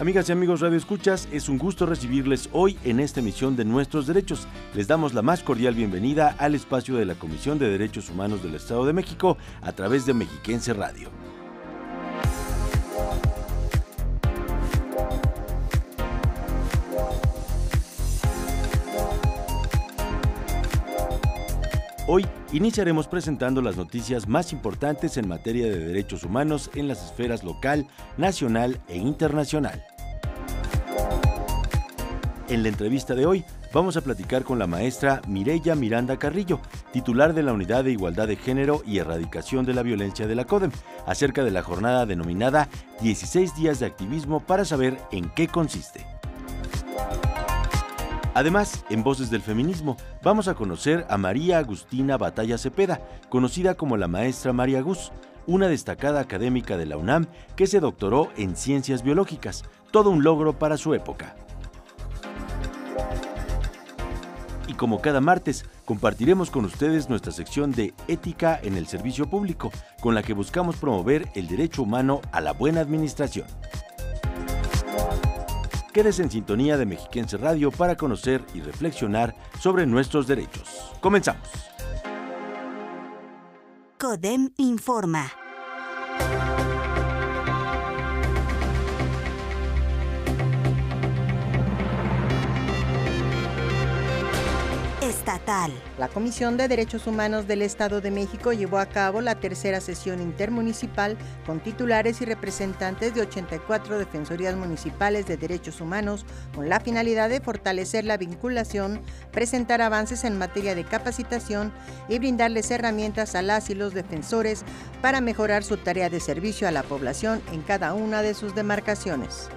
Amigas y amigos Radio Escuchas, es un gusto recibirles hoy en esta emisión de Nuestros Derechos. Les damos la más cordial bienvenida al espacio de la Comisión de Derechos Humanos del Estado de México a través de Mexiquense Radio. Hoy iniciaremos presentando las noticias más importantes en materia de derechos humanos en las esferas local, nacional e internacional. En la entrevista de hoy vamos a platicar con la maestra Mireya Miranda Carrillo, titular de la Unidad de Igualdad de Género y Erradicación de la Violencia de la CODEM, acerca de la jornada denominada 16 días de activismo para saber en qué consiste. Además, en Voces del Feminismo, vamos a conocer a María Agustina Batalla Cepeda, conocida como la maestra María Gus, una destacada académica de la UNAM que se doctoró en ciencias biológicas, todo un logro para su época. Y como cada martes, compartiremos con ustedes nuestra sección de Ética en el Servicio Público, con la que buscamos promover el derecho humano a la buena administración. Quedes en sintonía de Mexiquense Radio para conocer y reflexionar sobre nuestros derechos. Comenzamos. CODEM informa. La Comisión de Derechos Humanos del Estado de México llevó a cabo la tercera sesión intermunicipal con titulares y representantes de 84 defensorías municipales de derechos humanos con la finalidad de fortalecer la vinculación, presentar avances en materia de capacitación y brindarles herramientas a las y los defensores para mejorar su tarea de servicio a la población en cada una de sus demarcaciones.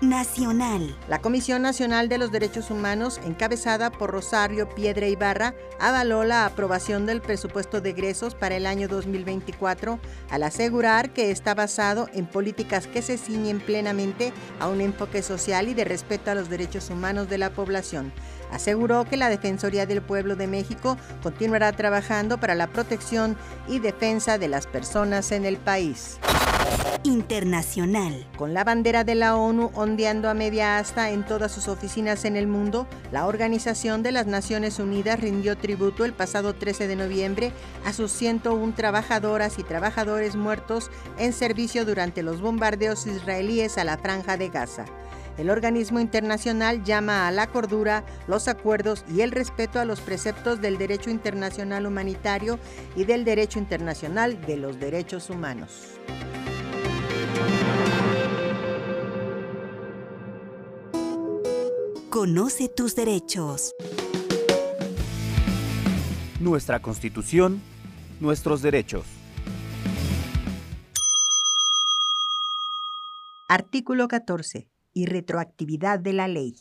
Nacional. La Comisión Nacional de los Derechos Humanos, encabezada por Rosario Piedra Ibarra, avaló la aprobación del presupuesto de egresos para el año 2024 al asegurar que está basado en políticas que se ciñen plenamente a un enfoque social y de respeto a los derechos humanos de la población. Aseguró que la Defensoría del Pueblo de México continuará trabajando para la protección y defensa de las personas en el país. Internacional. Con la bandera de la ONU ondeando a media asta en todas sus oficinas en el mundo, la Organización de las Naciones Unidas rindió tributo el pasado 13 de noviembre a sus 101 trabajadoras y trabajadores muertos en servicio durante los bombardeos israelíes a la franja de Gaza. El organismo internacional llama a la cordura, los acuerdos y el respeto a los preceptos del derecho internacional humanitario y del derecho internacional de los derechos humanos. Conoce tus derechos. Nuestra Constitución, nuestros derechos. Artículo 14. Y retroactividad de la ley.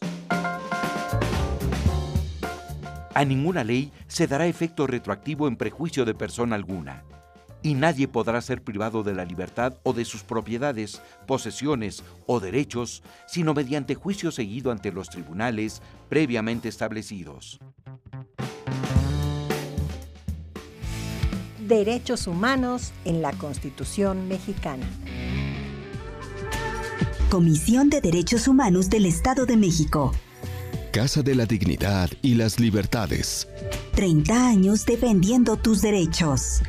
A ninguna ley se dará efecto retroactivo en prejuicio de persona alguna y nadie podrá ser privado de la libertad o de sus propiedades, posesiones o derechos, sino mediante juicio seguido ante los tribunales previamente establecidos. Derechos humanos en la Constitución mexicana. Comisión de Derechos Humanos del Estado de México. Casa de la Dignidad y las Libertades. 30 años defendiendo tus derechos.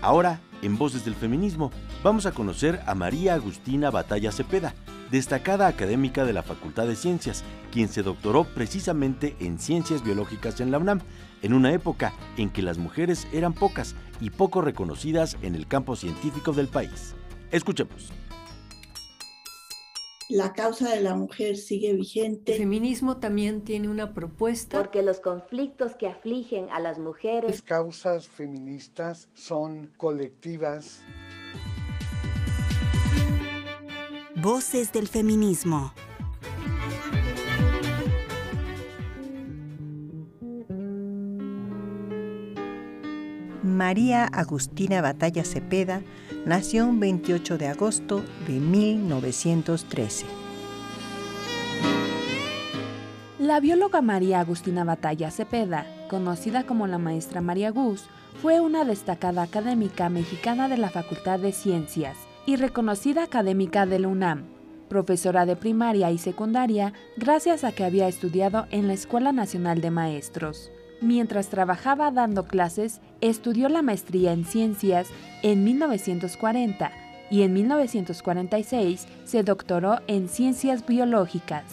Ahora, en Voces del Feminismo, vamos a conocer a María Agustina Batalla Cepeda, destacada académica de la Facultad de Ciencias, quien se doctoró precisamente en Ciencias Biológicas en la UNAM, en una época en que las mujeres eran pocas y poco reconocidas en el campo científico del país. Escuchemos la causa de la mujer sigue vigente. El feminismo también tiene una propuesta. Porque los conflictos que afligen a las mujeres. Las causas feministas son colectivas. Voces del feminismo. María Agustina Batalla Cepeda nació un 28 de agosto de 1913. La bióloga María Agustina Batalla Cepeda, conocida como la maestra María Gus, fue una destacada académica mexicana de la Facultad de Ciencias, y reconocida académica de la UNAM, profesora de primaria y secundaria gracias a que había estudiado en la Escuela Nacional de Maestros. Mientras trabajaba dando clases, estudió la maestría en ciencias en 1940 y en 1946 se doctoró en ciencias biológicas.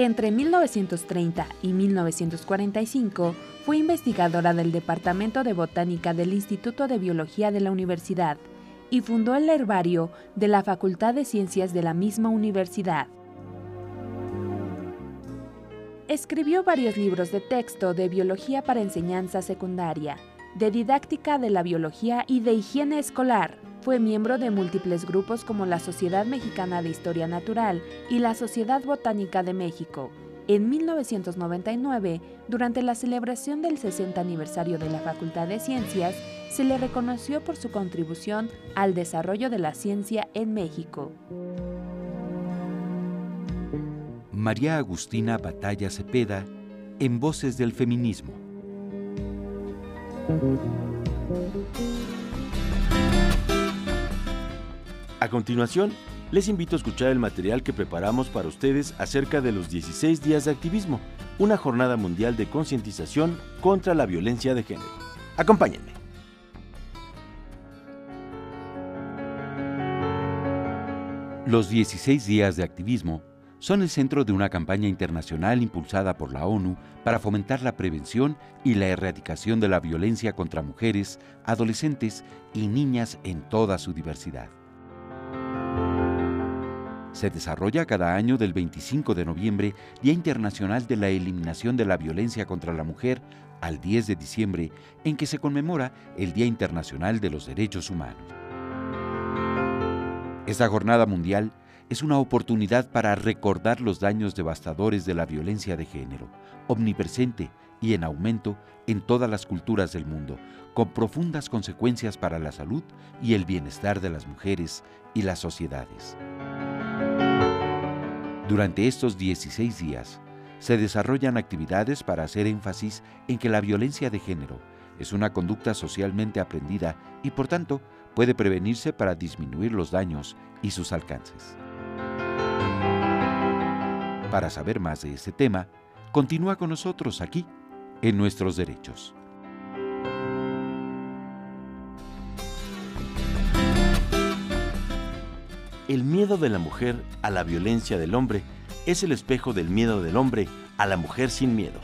Entre 1930 y 1945 fue investigadora del Departamento de Botánica del Instituto de Biología de la Universidad y fundó el herbario de la Facultad de Ciencias de la misma universidad. Escribió varios libros de texto de biología para enseñanza secundaria, de didáctica de la biología y de higiene escolar. Fue miembro de múltiples grupos como la Sociedad Mexicana de Historia Natural y la Sociedad Botánica de México. En 1999, durante la celebración del 60 aniversario de la Facultad de Ciencias, se le reconoció por su contribución al desarrollo de la ciencia en México. María Agustina Batalla Cepeda en Voces del Feminismo. A continuación, les invito a escuchar el material que preparamos para ustedes acerca de los 16 días de activismo, una jornada mundial de concientización contra la violencia de género. Acompáñenme. Los 16 días de activismo son el centro de una campaña internacional impulsada por la ONU para fomentar la prevención y la erradicación de la violencia contra mujeres, adolescentes y niñas en toda su diversidad. Se desarrolla cada año del 25 de noviembre, Día Internacional de la Eliminación de la Violencia contra la Mujer, al 10 de diciembre, en que se conmemora el Día Internacional de los Derechos Humanos. Esta jornada mundial es una oportunidad para recordar los daños devastadores de la violencia de género, omnipresente y en aumento en todas las culturas del mundo, con profundas consecuencias para la salud y el bienestar de las mujeres y las sociedades. Durante estos 16 días, se desarrollan actividades para hacer énfasis en que la violencia de género es una conducta socialmente aprendida y por tanto puede prevenirse para disminuir los daños y sus alcances. Para saber más de este tema, continúa con nosotros aquí, en Nuestros Derechos. El miedo de la mujer a la violencia del hombre es el espejo del miedo del hombre a la mujer sin miedo.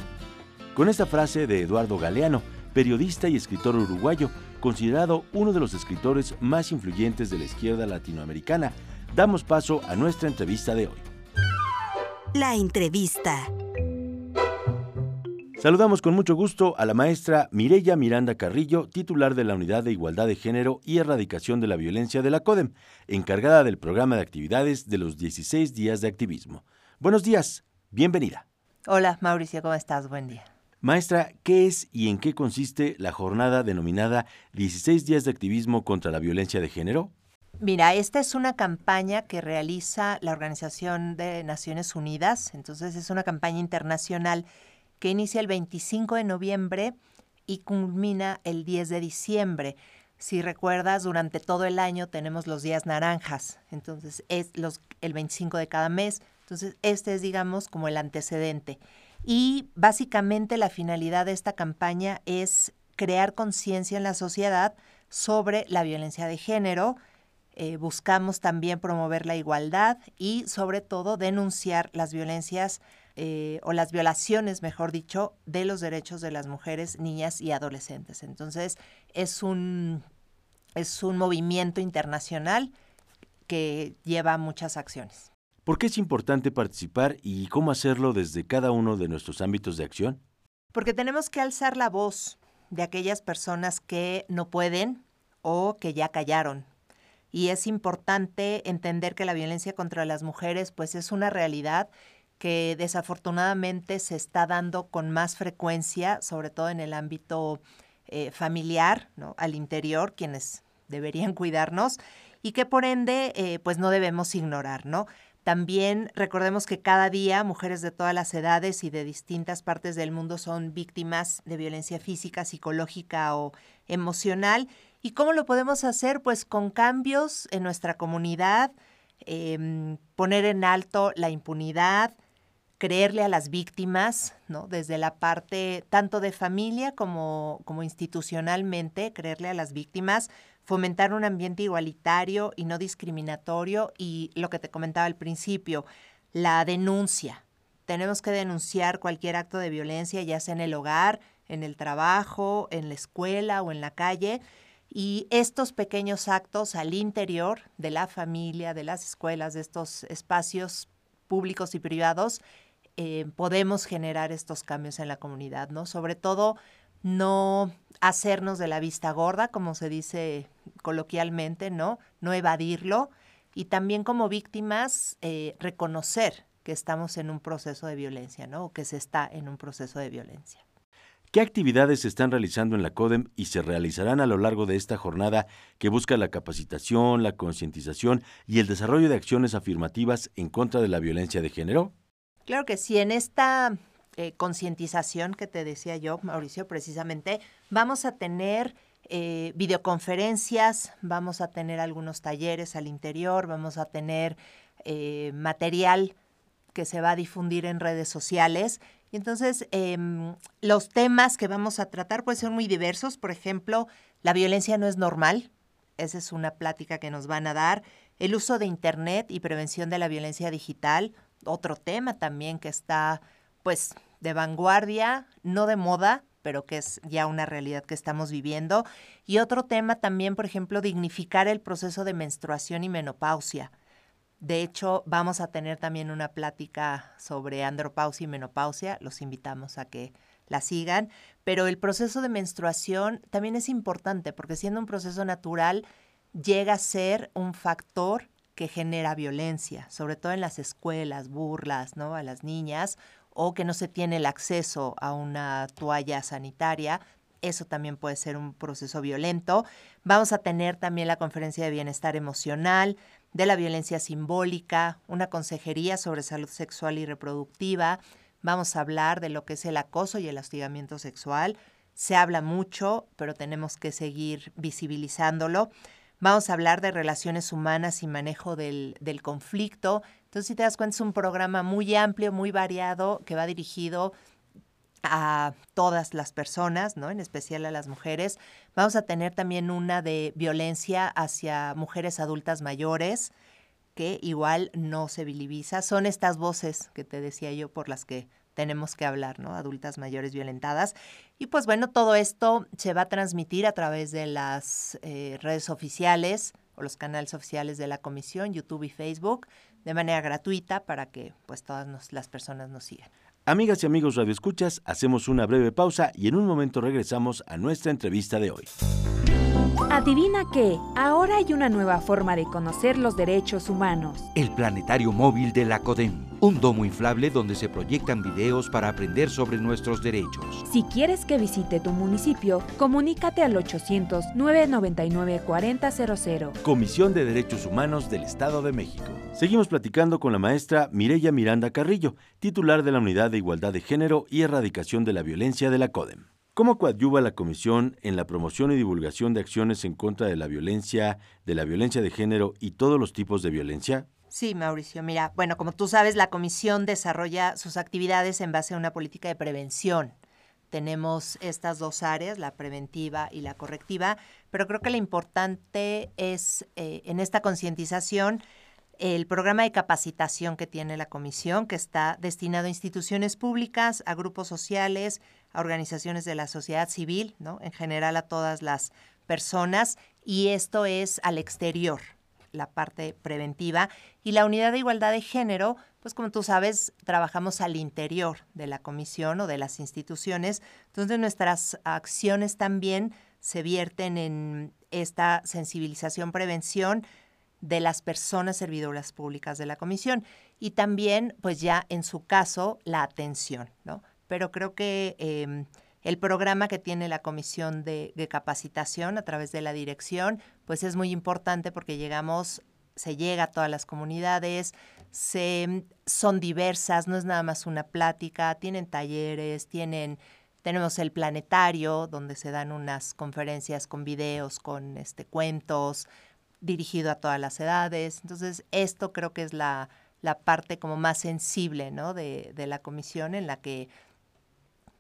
Con esta frase de Eduardo Galeano, periodista y escritor uruguayo, considerado uno de los escritores más influyentes de la izquierda latinoamericana, damos paso a nuestra entrevista de hoy. La entrevista. Saludamos con mucho gusto a la maestra Mireya Miranda Carrillo, titular de la Unidad de Igualdad de Género y Erradicación de la Violencia de la CODEM, encargada del programa de actividades de los 16 días de activismo. Buenos días, bienvenida. Hola Mauricio, ¿cómo estás? Buen día. Maestra, ¿qué es y en qué consiste la jornada denominada 16 días de activismo contra la violencia de género? Mira, esta es una campaña que realiza la Organización de Naciones Unidas, entonces es una campaña internacional que inicia el 25 de noviembre y culmina el 10 de diciembre. Si recuerdas, durante todo el año tenemos los días naranjas, entonces es los, el 25 de cada mes, entonces este es, digamos, como el antecedente. Y básicamente la finalidad de esta campaña es crear conciencia en la sociedad sobre la violencia de género, eh, buscamos también promover la igualdad y sobre todo denunciar las violencias eh, o las violaciones, mejor dicho, de los derechos de las mujeres, niñas y adolescentes. Entonces, es un, es un movimiento internacional que lleva muchas acciones. ¿Por qué es importante participar y cómo hacerlo desde cada uno de nuestros ámbitos de acción? Porque tenemos que alzar la voz de aquellas personas que no pueden o que ya callaron. Y es importante entender que la violencia contra las mujeres pues es una realidad que desafortunadamente se está dando con más frecuencia, sobre todo en el ámbito eh, familiar, ¿no? al interior, quienes deberían cuidarnos, y que por ende, eh, pues no debemos ignorar, ¿no? También recordemos que cada día mujeres de todas las edades y de distintas partes del mundo son víctimas de violencia física, psicológica o emocional. ¿Y cómo lo podemos hacer? Pues con cambios en nuestra comunidad, em, poner en alto la impunidad, creerle a las víctimas, ¿no? Desde la parte tanto de familia como, como institucionalmente, creerle a las víctimas, fomentar un ambiente igualitario y no discriminatorio y lo que te comentaba al principio, la denuncia. Tenemos que denunciar cualquier acto de violencia, ya sea en el hogar, en el trabajo, en la escuela o en la calle. Y estos pequeños actos al interior de la familia, de las escuelas, de estos espacios públicos y privados, eh, podemos generar estos cambios en la comunidad, ¿no? Sobre todo no hacernos de la vista gorda, como se dice coloquialmente, ¿no? No evadirlo y también como víctimas eh, reconocer que estamos en un proceso de violencia, ¿no? O que se está en un proceso de violencia. ¿Qué actividades se están realizando en la CODEM y se realizarán a lo largo de esta jornada que busca la capacitación, la concientización y el desarrollo de acciones afirmativas en contra de la violencia de género? Claro que sí, en esta eh, concientización que te decía yo, Mauricio, precisamente, vamos a tener eh, videoconferencias, vamos a tener algunos talleres al interior, vamos a tener eh, material que se va a difundir en redes sociales. Y entonces, em, los temas que vamos a tratar pueden ser muy diversos. Por ejemplo, la violencia no es normal. Esa es una plática que nos van a dar. El uso de Internet y prevención de la violencia digital, otro tema también que está pues de vanguardia, no de moda, pero que es ya una realidad que estamos viviendo. Y otro tema también, por ejemplo, dignificar el proceso de menstruación y menopausia. De hecho, vamos a tener también una plática sobre andropausia y menopausia. Los invitamos a que la sigan. Pero el proceso de menstruación también es importante porque siendo un proceso natural, llega a ser un factor que genera violencia, sobre todo en las escuelas, burlas, ¿no? A las niñas o que no se tiene el acceso a una toalla sanitaria. Eso también puede ser un proceso violento. Vamos a tener también la conferencia de bienestar emocional, de la violencia simbólica, una consejería sobre salud sexual y reproductiva. Vamos a hablar de lo que es el acoso y el hostigamiento sexual. Se habla mucho, pero tenemos que seguir visibilizándolo. Vamos a hablar de relaciones humanas y manejo del, del conflicto. Entonces, si te das cuenta, es un programa muy amplio, muy variado, que va dirigido a todas las personas, ¿no? En especial a las mujeres. Vamos a tener también una de violencia hacia mujeres adultas mayores, que igual no se visibiliza. Son estas voces que te decía yo por las que tenemos que hablar, ¿no? Adultas mayores violentadas. Y pues bueno, todo esto se va a transmitir a través de las eh, redes oficiales o los canales oficiales de la comisión, YouTube y Facebook de manera gratuita para que pues todas las personas nos sigan. Amigas y amigos radioescuchas, hacemos una breve pausa y en un momento regresamos a nuestra entrevista de hoy. Adivina qué, ahora hay una nueva forma de conocer los derechos humanos. El planetario móvil de la CODEM, un domo inflable donde se proyectan videos para aprender sobre nuestros derechos. Si quieres que visite tu municipio, comunícate al 800-999-4000. Comisión de Derechos Humanos del Estado de México. Seguimos platicando con la maestra Mireya Miranda Carrillo, titular de la Unidad de Igualdad de Género y Erradicación de la Violencia de la CODEM. ¿Cómo coadyuva la Comisión en la promoción y divulgación de acciones en contra de la violencia, de la violencia de género y todos los tipos de violencia? Sí, Mauricio. Mira, bueno, como tú sabes, la Comisión desarrolla sus actividades en base a una política de prevención. Tenemos estas dos áreas, la preventiva y la correctiva, pero creo que lo importante es eh, en esta concientización el programa de capacitación que tiene la comisión, que está destinado a instituciones públicas, a grupos sociales, a organizaciones de la sociedad civil, ¿no? En general a todas las personas y esto es al exterior, la parte preventiva y la unidad de igualdad de género, pues como tú sabes, trabajamos al interior de la comisión o de las instituciones, entonces nuestras acciones también se vierten en esta sensibilización, prevención, de las personas servidoras públicas de la comisión y también, pues ya en su caso, la atención, ¿no? Pero creo que em, el programa que tiene la comisión de, capacitación a través de la dirección, pues es muy importante porque llegamos, se llega a todas las comunidades, se, son diversas, no es nada más una plática, tienen talleres, tienen tenemos el planetario, donde se dan unas conferencias con videos, con este, cuentos, dirigido a todas las edades. Entonces, esto creo que es la, la parte como más sensible ¿no? de, de, la comisión en la que,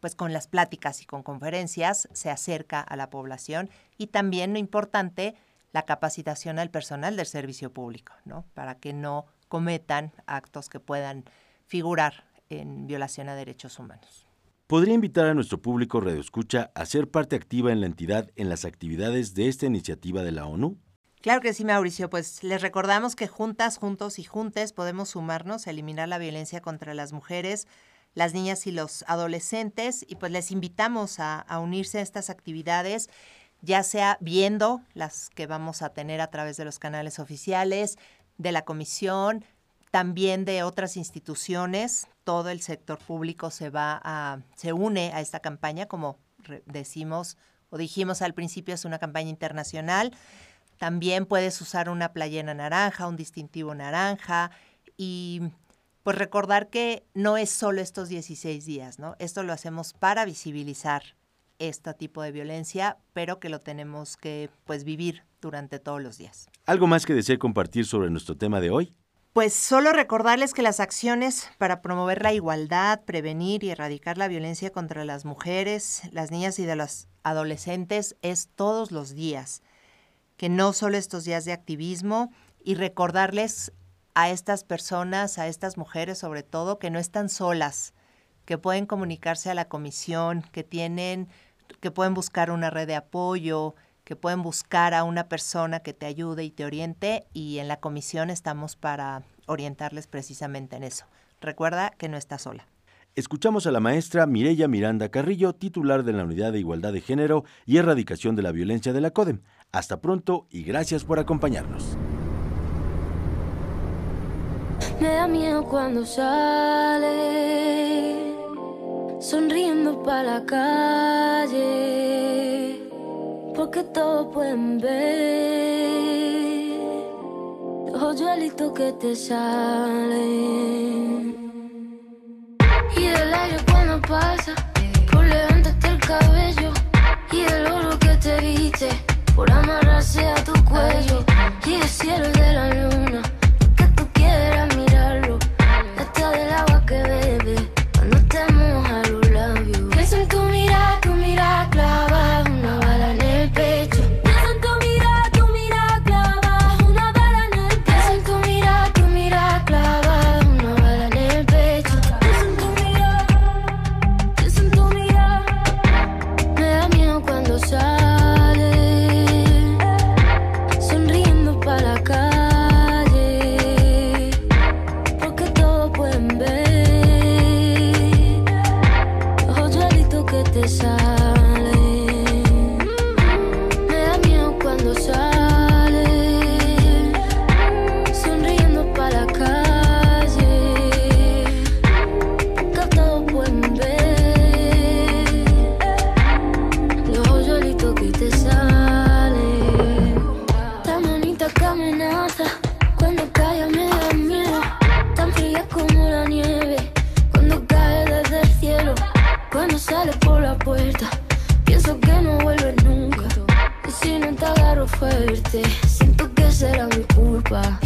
pues con las pláticas y con conferencias, se acerca a la población y también, lo importante, la capacitación al personal del servicio público, ¿no? Para que no cometan actos que puedan figurar en violación a derechos humanos. ¿Podría invitar a nuestro público Escucha a ser parte activa en la entidad en las actividades de esta iniciativa de la ONU? Claro que sí, Mauricio. Pues les recordamos que juntas, juntos y juntes podemos sumarnos a eliminar la violencia contra las mujeres, las niñas y los adolescentes y pues les invitamos a, unirse a estas actividades ya sea viendo las que vamos a tener a través de los canales oficiales, de la comisión, también de otras instituciones, todo el sector público se va a, se une a esta campaña, como decimos o dijimos al principio, es una campaña internacional. También puedes usar una playera naranja, un distintivo naranja y pues recordar que no es solo estos 16 días, ¿no? Esto lo hacemos para visibilizar este tipo de violencia, pero que lo tenemos que pues vivir durante todos los días. ¿Algo más que desee compartir sobre nuestro tema de hoy? Pues solo recordarles que las acciones para promover la igualdad, prevenir y erradicar la violencia contra las mujeres, las niñas y de los adolescentes es todos los días, que no solo estos días de activismo y recordarles a estas personas, a estas mujeres sobre todo, que no están solas, que pueden comunicarse a la comisión, que tienen, que pueden buscar una red de apoyo, que pueden buscar a una persona que te ayude y te oriente y en la comisión estamos para orientarles precisamente en eso. Recuerda que no estás sola. Escuchamos a la maestra Mireya Miranda Carrillo, titular de la Unidad de Igualdad de Género y Erradicación de la Violencia de la CODEM. Hasta pronto y gracias por acompañarnos. Me da miedo cuando sale, sonriendo para la calle porque todos pueden ver los hoyuelitos que te salen. Y el aire cuando pasa, por levantarte el cabello. Y el oro que te viste, por amarrarse a tu cuello. Y el cielo de la luna, toi.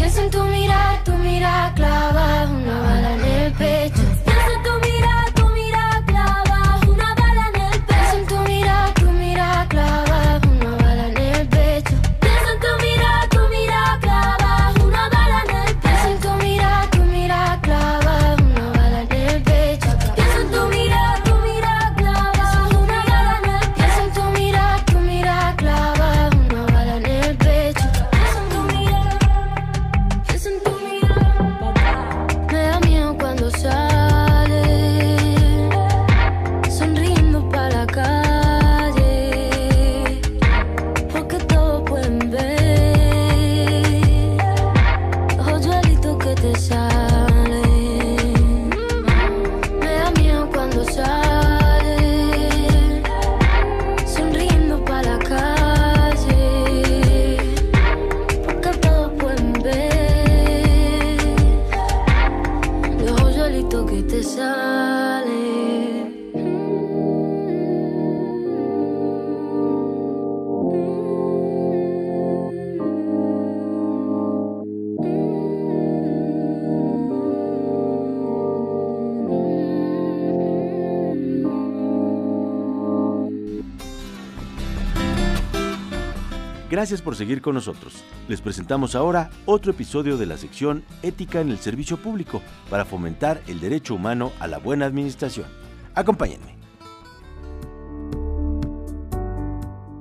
Gracias por seguir con nosotros. Les presentamos ahora otro episodio de la sección Ética en el Servicio Público para fomentar el derecho humano a la buena administración. Acompáñenme.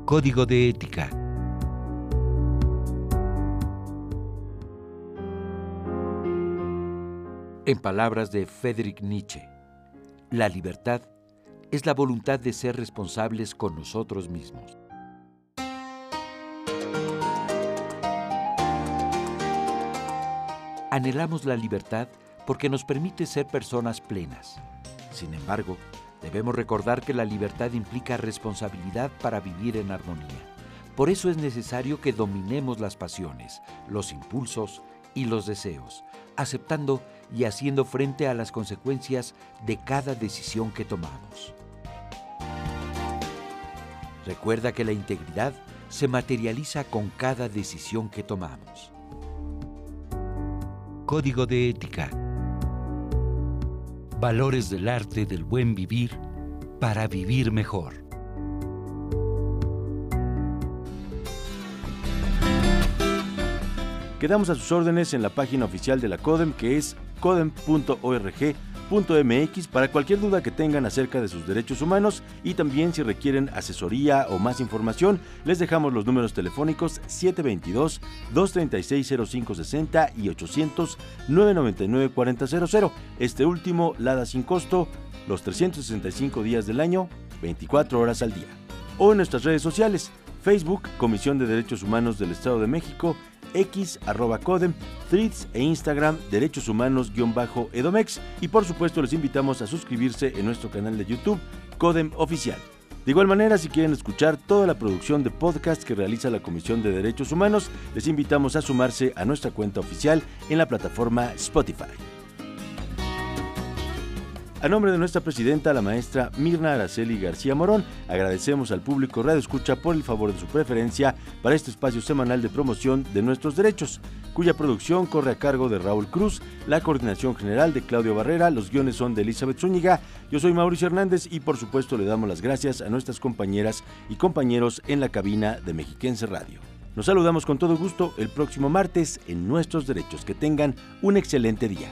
Código de Ética. En palabras de Friedrich Nietzsche, la libertad es la voluntad de ser responsables con nosotros mismos. Anhelamos la libertad porque nos permite ser personas plenas. Sin embargo, debemos recordar que la libertad implica responsabilidad para vivir en armonía. Por eso es necesario que dominemos las pasiones, los impulsos y los deseos, aceptando y haciendo frente a las consecuencias de cada decisión que tomamos. Recuerda que la integridad se materializa con cada decisión que tomamos. Código de Ética. Valores del arte del buen vivir para vivir mejor. Quedamos a sus órdenes en la página oficial de la CODEM que es para cualquier duda que tengan acerca de sus derechos humanos y también si requieren asesoría o más información, les dejamos los números telefónicos 722-236-0560 y 800-999-4000. Este último, Lada sin costo, los 365 días del año, 24 horas al día. O en nuestras redes sociales, Facebook, Comisión de Derechos Humanos del Estado de México, X, arroba Codem, Threads e Instagram, Derechos Humanos-Edomex. Y por supuesto les invitamos a suscribirse en nuestro canal de YouTube, Codem Oficial. De igual manera, si quieren escuchar toda la producción de podcast que realiza la Comisión de Derechos Humanos, les invitamos a sumarse a nuestra cuenta oficial en la plataforma Spotify. A nombre de nuestra presidenta, la maestra Mirna Araceli García Morón, agradecemos al público Radio Escucha por el favor de su preferencia para este espacio semanal de promoción de nuestros derechos, cuya producción corre a cargo de Raúl Cruz, la coordinación general de Claudio Barrera, los guiones son de Elizabeth Zúñiga, yo soy Mauricio Hernández y por supuesto le damos las gracias a nuestras compañeras y compañeros en la cabina de Mexiquense Radio. Nos saludamos con todo gusto el próximo martes en Nuestros Derechos. Que tengan un excelente día.